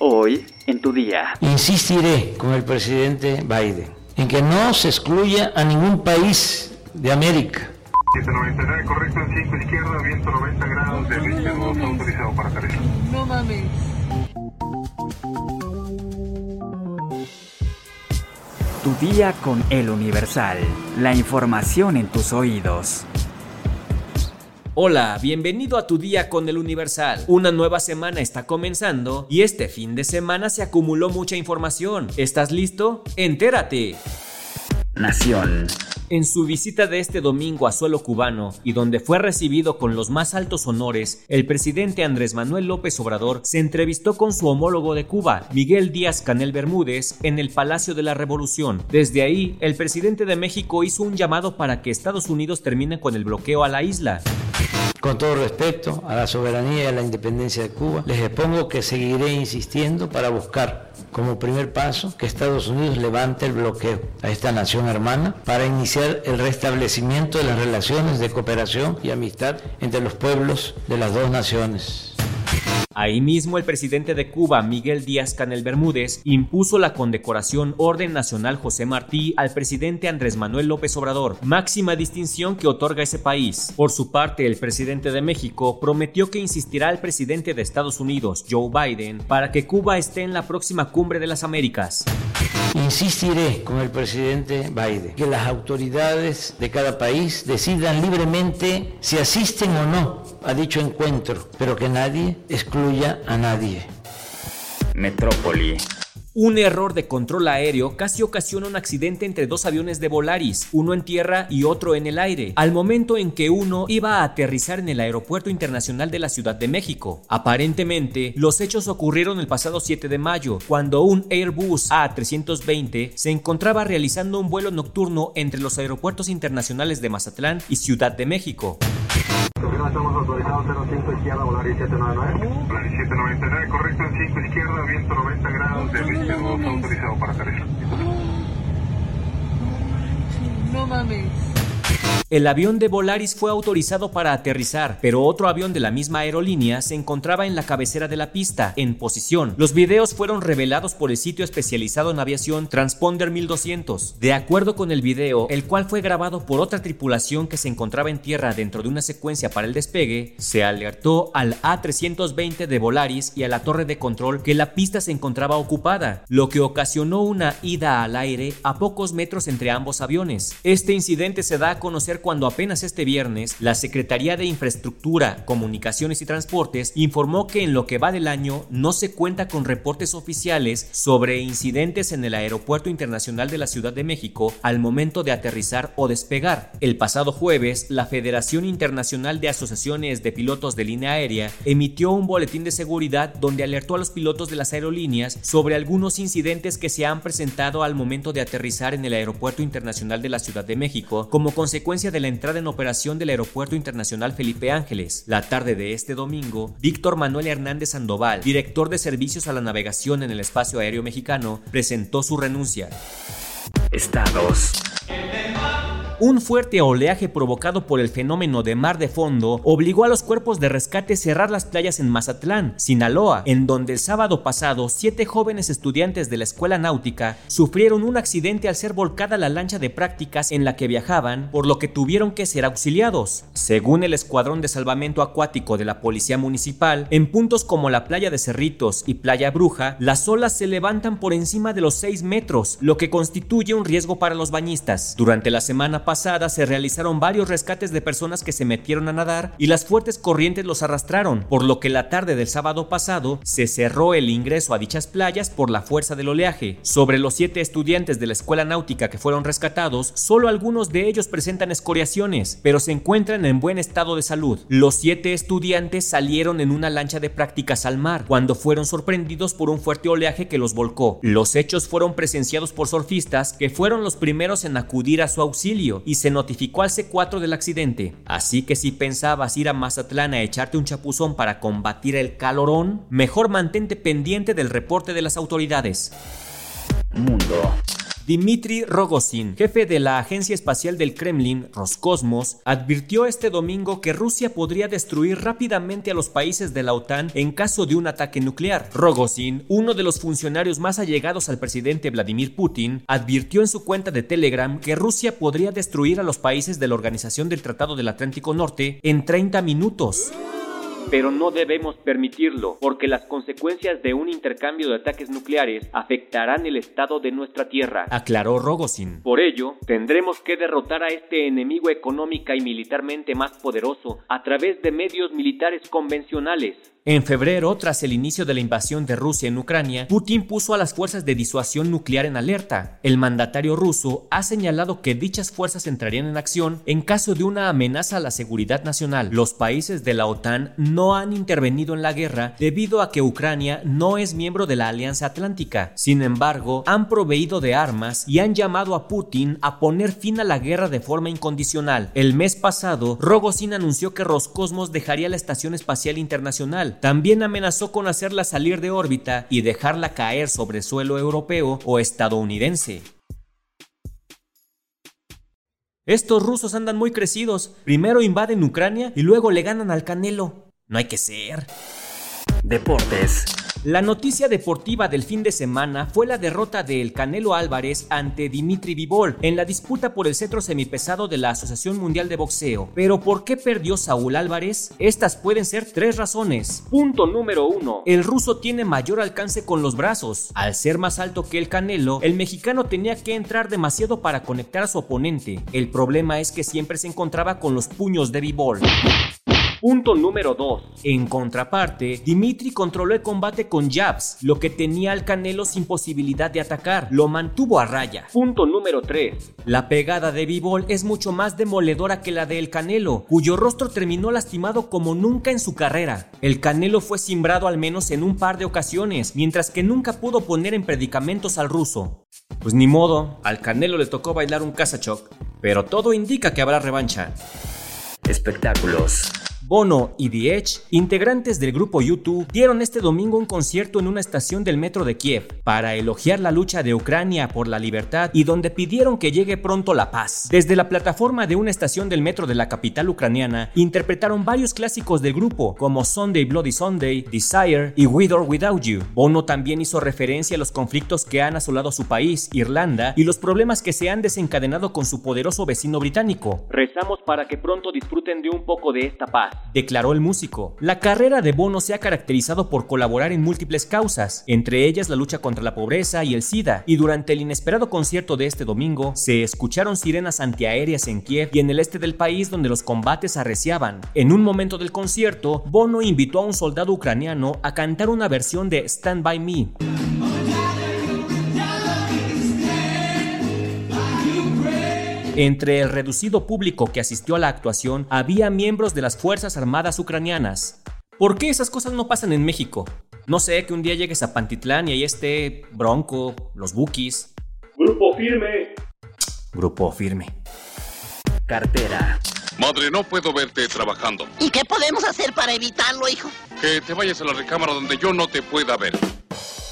Hoy en tu día. Insistiré con el presidente Biden en que no se excluya a ningún país de América. 799, correcto en 5 izquierda, viento 90 grados, de 22 autorizado para aterrizar. No mames. Tu día con el Universal. La información en tus oídos. Hola, bienvenido a tu día con el Universal. Una nueva semana está comenzando y este fin de semana se acumuló mucha información. ¿Estás listo? Entérate. Nación. En su visita de este domingo a suelo cubano y donde fue recibido con los más altos honores, el presidente Andrés Manuel López Obrador se entrevistó con su homólogo de Cuba, Miguel Díaz Canel Bermúdez, en el Palacio de la Revolución. Desde ahí, el presidente de México hizo un llamado para que Estados Unidos termine con el bloqueo a la isla. Con todo respeto a la soberanía y a la independencia de Cuba, les expongo que seguiré insistiendo para buscar como primer paso que Estados Unidos levante el bloqueo a esta nación hermana para iniciar el restablecimiento de las relaciones de cooperación y amistad entre los pueblos de las dos naciones. Ahí mismo el presidente de Cuba, Miguel Díaz Canel Bermúdez, impuso la condecoración Orden Nacional José Martí al presidente Andrés Manuel López Obrador, máxima distinción que otorga ese país. Por su parte, el presidente de México prometió que insistirá al presidente de Estados Unidos, Joe Biden, para que Cuba esté en la próxima cumbre de las Américas. Insistiré con el presidente Biden que las autoridades de cada país decidan libremente si asisten o no a dicho encuentro, pero que nadie excluya a nadie. Metrópoli. Un error de control aéreo casi ocasiona un accidente entre dos aviones de Volaris, uno en tierra y otro en el aire, al momento en que uno iba a aterrizar en el Aeropuerto Internacional de la Ciudad de México. Aparentemente, los hechos ocurrieron el pasado 7 de mayo, cuando un Airbus A320 se encontraba realizando un vuelo nocturno entre los aeropuertos internacionales de Mazatlán y Ciudad de México. Estamos autorizados 05 izquierda, Volaris 799. Volaris 799, correcto en 5 izquierda, viento 90 grados, de 22 autorizado para aterrizar. No mames. El avión de Volaris fue autorizado para aterrizar, pero otro avión de la misma aerolínea se encontraba en la cabecera de la pista, en posición. Los videos fueron revelados por el sitio especializado en aviación Transponder 1200. De acuerdo con el video, el cual fue grabado por otra tripulación que se encontraba en tierra dentro de una secuencia para el despegue, se alertó al A320 de Volaris y a la torre de control que la pista se encontraba ocupada, lo que ocasionó una ida al aire a pocos metros entre ambos aviones. Este incidente se da a conocer cuando apenas este viernes la Secretaría de Infraestructura, Comunicaciones y Transportes informó que en lo que va del año no se cuenta con reportes oficiales sobre incidentes en el Aeropuerto Internacional de la Ciudad de México al momento de aterrizar o despegar. El pasado jueves, la Federación Internacional de Asociaciones de Pilotos de Línea Aérea emitió un boletín de seguridad donde alertó a los pilotos de las aerolíneas sobre algunos incidentes que se han presentado al momento de aterrizar en el Aeropuerto Internacional de la Ciudad de México como consecuencia de la entrada en operación del Aeropuerto Internacional Felipe Ángeles. La tarde de este domingo, Víctor Manuel Hernández Sandoval, director de servicios a la navegación en el espacio aéreo mexicano, presentó su renuncia. Estados. Un fuerte oleaje provocado por el fenómeno de mar de fondo obligó a los cuerpos de rescate a cerrar las playas en Mazatlán, Sinaloa, en donde el sábado pasado siete jóvenes estudiantes de la escuela náutica sufrieron un accidente al ser volcada la lancha de prácticas en la que viajaban, por lo que tuvieron que ser auxiliados. Según el Escuadrón de Salvamento Acuático de la Policía Municipal, en puntos como la playa de Cerritos y Playa Bruja, las olas se levantan por encima de los 6 metros, lo que constituye un riesgo para los bañistas. Durante la semana pasada se realizaron varios rescates de personas que se metieron a nadar y las fuertes corrientes los arrastraron, por lo que la tarde del sábado pasado se cerró el ingreso a dichas playas por la fuerza del oleaje. Sobre los siete estudiantes de la escuela náutica que fueron rescatados, solo algunos de ellos presentan escoriaciones, pero se encuentran en buen estado de salud. Los siete estudiantes salieron en una lancha de prácticas al mar cuando fueron sorprendidos por un fuerte oleaje que los volcó. Los hechos fueron presenciados por surfistas que fueron los primeros en acudir a su auxilio y se notificó al C4 del accidente. Así que si pensabas ir a Mazatlán a echarte un chapuzón para combatir el calorón, mejor mantente pendiente del reporte de las autoridades. Mundo. Dmitry Rogozin, jefe de la Agencia Espacial del Kremlin, Roscosmos, advirtió este domingo que Rusia podría destruir rápidamente a los países de la OTAN en caso de un ataque nuclear. Rogozin, uno de los funcionarios más allegados al presidente Vladimir Putin, advirtió en su cuenta de Telegram que Rusia podría destruir a los países de la Organización del Tratado del Atlántico Norte en 30 minutos pero no debemos permitirlo, porque las consecuencias de un intercambio de ataques nucleares afectarán el estado de nuestra tierra, aclaró Rogozin. Por ello, tendremos que derrotar a este enemigo económica y militarmente más poderoso a través de medios militares convencionales, en febrero, tras el inicio de la invasión de Rusia en Ucrania, Putin puso a las fuerzas de disuasión nuclear en alerta. El mandatario ruso ha señalado que dichas fuerzas entrarían en acción en caso de una amenaza a la seguridad nacional. Los países de la OTAN no han intervenido en la guerra debido a que Ucrania no es miembro de la Alianza Atlántica. Sin embargo, han proveído de armas y han llamado a Putin a poner fin a la guerra de forma incondicional. El mes pasado, Rogozin anunció que Roscosmos dejaría la Estación Espacial Internacional también amenazó con hacerla salir de órbita y dejarla caer sobre suelo europeo o estadounidense. Estos rusos andan muy crecidos. Primero invaden Ucrania y luego le ganan al Canelo. No hay que ser. Deportes. La noticia deportiva del fin de semana fue la derrota de El Canelo Álvarez ante Dimitri Vivol en la disputa por el cetro semipesado de la Asociación Mundial de Boxeo. Pero ¿por qué perdió Saúl Álvarez? Estas pueden ser tres razones. Punto número uno. El ruso tiene mayor alcance con los brazos. Al ser más alto que el Canelo, el mexicano tenía que entrar demasiado para conectar a su oponente. El problema es que siempre se encontraba con los puños de Vivol. Punto número 2. En contraparte, Dimitri controló el combate con jabs, lo que tenía al Canelo sin posibilidad de atacar. Lo mantuvo a raya. Punto número 3. La pegada de Bivol es mucho más demoledora que la de El Canelo, cuyo rostro terminó lastimado como nunca en su carrera. El Canelo fue simbrado al menos en un par de ocasiones, mientras que nunca pudo poner en predicamentos al ruso. Pues ni modo, al Canelo le tocó bailar un casachoc, pero todo indica que habrá revancha. Espectáculos. Bono y The Edge, integrantes del grupo YouTube, dieron este domingo un concierto en una estación del metro de Kiev para elogiar la lucha de Ucrania por la libertad y donde pidieron que llegue pronto la paz. Desde la plataforma de una estación del metro de la capital ucraniana, interpretaron varios clásicos del grupo como Sunday Bloody Sunday, Desire y With or Without You. Bono también hizo referencia a los conflictos que han asolado su país, Irlanda, y los problemas que se han desencadenado con su poderoso vecino británico. Rezamos para que pronto disfruten de un poco de esta paz declaró el músico. La carrera de Bono se ha caracterizado por colaborar en múltiples causas, entre ellas la lucha contra la pobreza y el SIDA, y durante el inesperado concierto de este domingo se escucharon sirenas antiaéreas en Kiev y en el este del país donde los combates arreciaban. En un momento del concierto, Bono invitó a un soldado ucraniano a cantar una versión de Stand By Me. Entre el reducido público que asistió a la actuación había miembros de las Fuerzas Armadas ucranianas. ¿Por qué esas cosas no pasan en México? No sé, que un día llegues a Pantitlán y ahí esté Bronco, los Bukis. Grupo firme. Grupo firme. Cartera. Madre, no puedo verte trabajando. ¿Y qué podemos hacer para evitarlo, hijo? Que te vayas a la recámara donde yo no te pueda ver.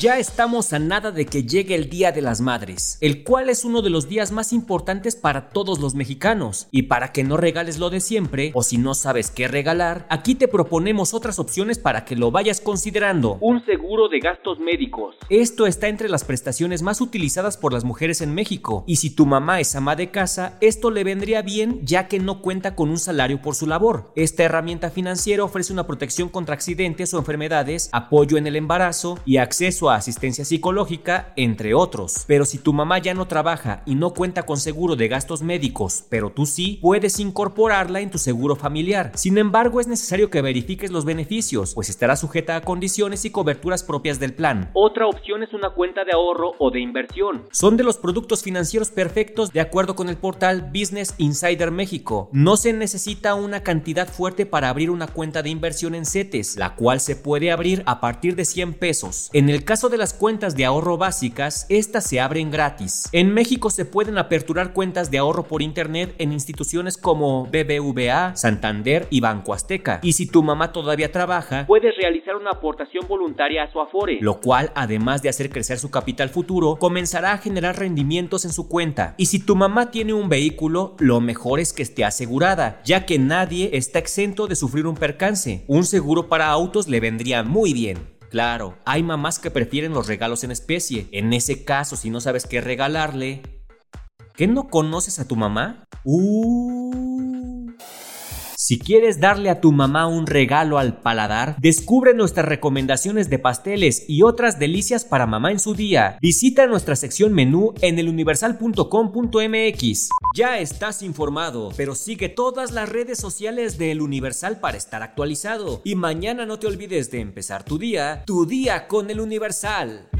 Ya estamos a nada de que llegue el Día de las Madres, el cual es uno de los días más importantes para todos los mexicanos. Y para que no regales lo de siempre, o si no sabes qué regalar, aquí te proponemos otras opciones para que lo vayas considerando. Un seguro de gastos médicos. Esto está entre las prestaciones más utilizadas por las mujeres en México. Y si tu mamá es ama de casa, esto le vendría bien ya que no cuenta con un salario por su labor. Esta herramienta financiera ofrece una protección contra accidentes o enfermedades, apoyo en el embarazo y acceso asistencia psicológica, entre otros. Pero si tu mamá ya no trabaja y no cuenta con seguro de gastos médicos, pero tú sí, puedes incorporarla en tu seguro familiar. Sin embargo, es necesario que verifiques los beneficios, pues estará sujeta a condiciones y coberturas propias del plan. Otra opción es una cuenta de ahorro o de inversión. Son de los productos financieros perfectos de acuerdo con el portal Business Insider México. No se necesita una cantidad fuerte para abrir una cuenta de inversión en CETES, la cual se puede abrir a partir de 100 pesos. En el caso caso de las cuentas de ahorro básicas, estas se abren gratis. En México se pueden aperturar cuentas de ahorro por internet en instituciones como BBVA, Santander y Banco Azteca. Y si tu mamá todavía trabaja, puedes realizar una aportación voluntaria a su Afore, lo cual, además de hacer crecer su capital futuro, comenzará a generar rendimientos en su cuenta. Y si tu mamá tiene un vehículo, lo mejor es que esté asegurada, ya que nadie está exento de sufrir un percance. Un seguro para autos le vendría muy bien. Claro, hay mamás que prefieren los regalos en especie. En ese caso, si no sabes qué regalarle, ¿qué no conoces a tu mamá? Uh. Si quieres darle a tu mamá un regalo al paladar, descubre nuestras recomendaciones de pasteles y otras delicias para mamá en su día. Visita nuestra sección menú en eluniversal.com.mx. Ya estás informado, pero sigue todas las redes sociales de El Universal para estar actualizado. Y mañana no te olvides de empezar tu día, tu día con El Universal.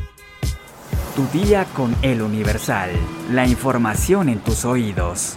Tu día con El Universal. La información en tus oídos.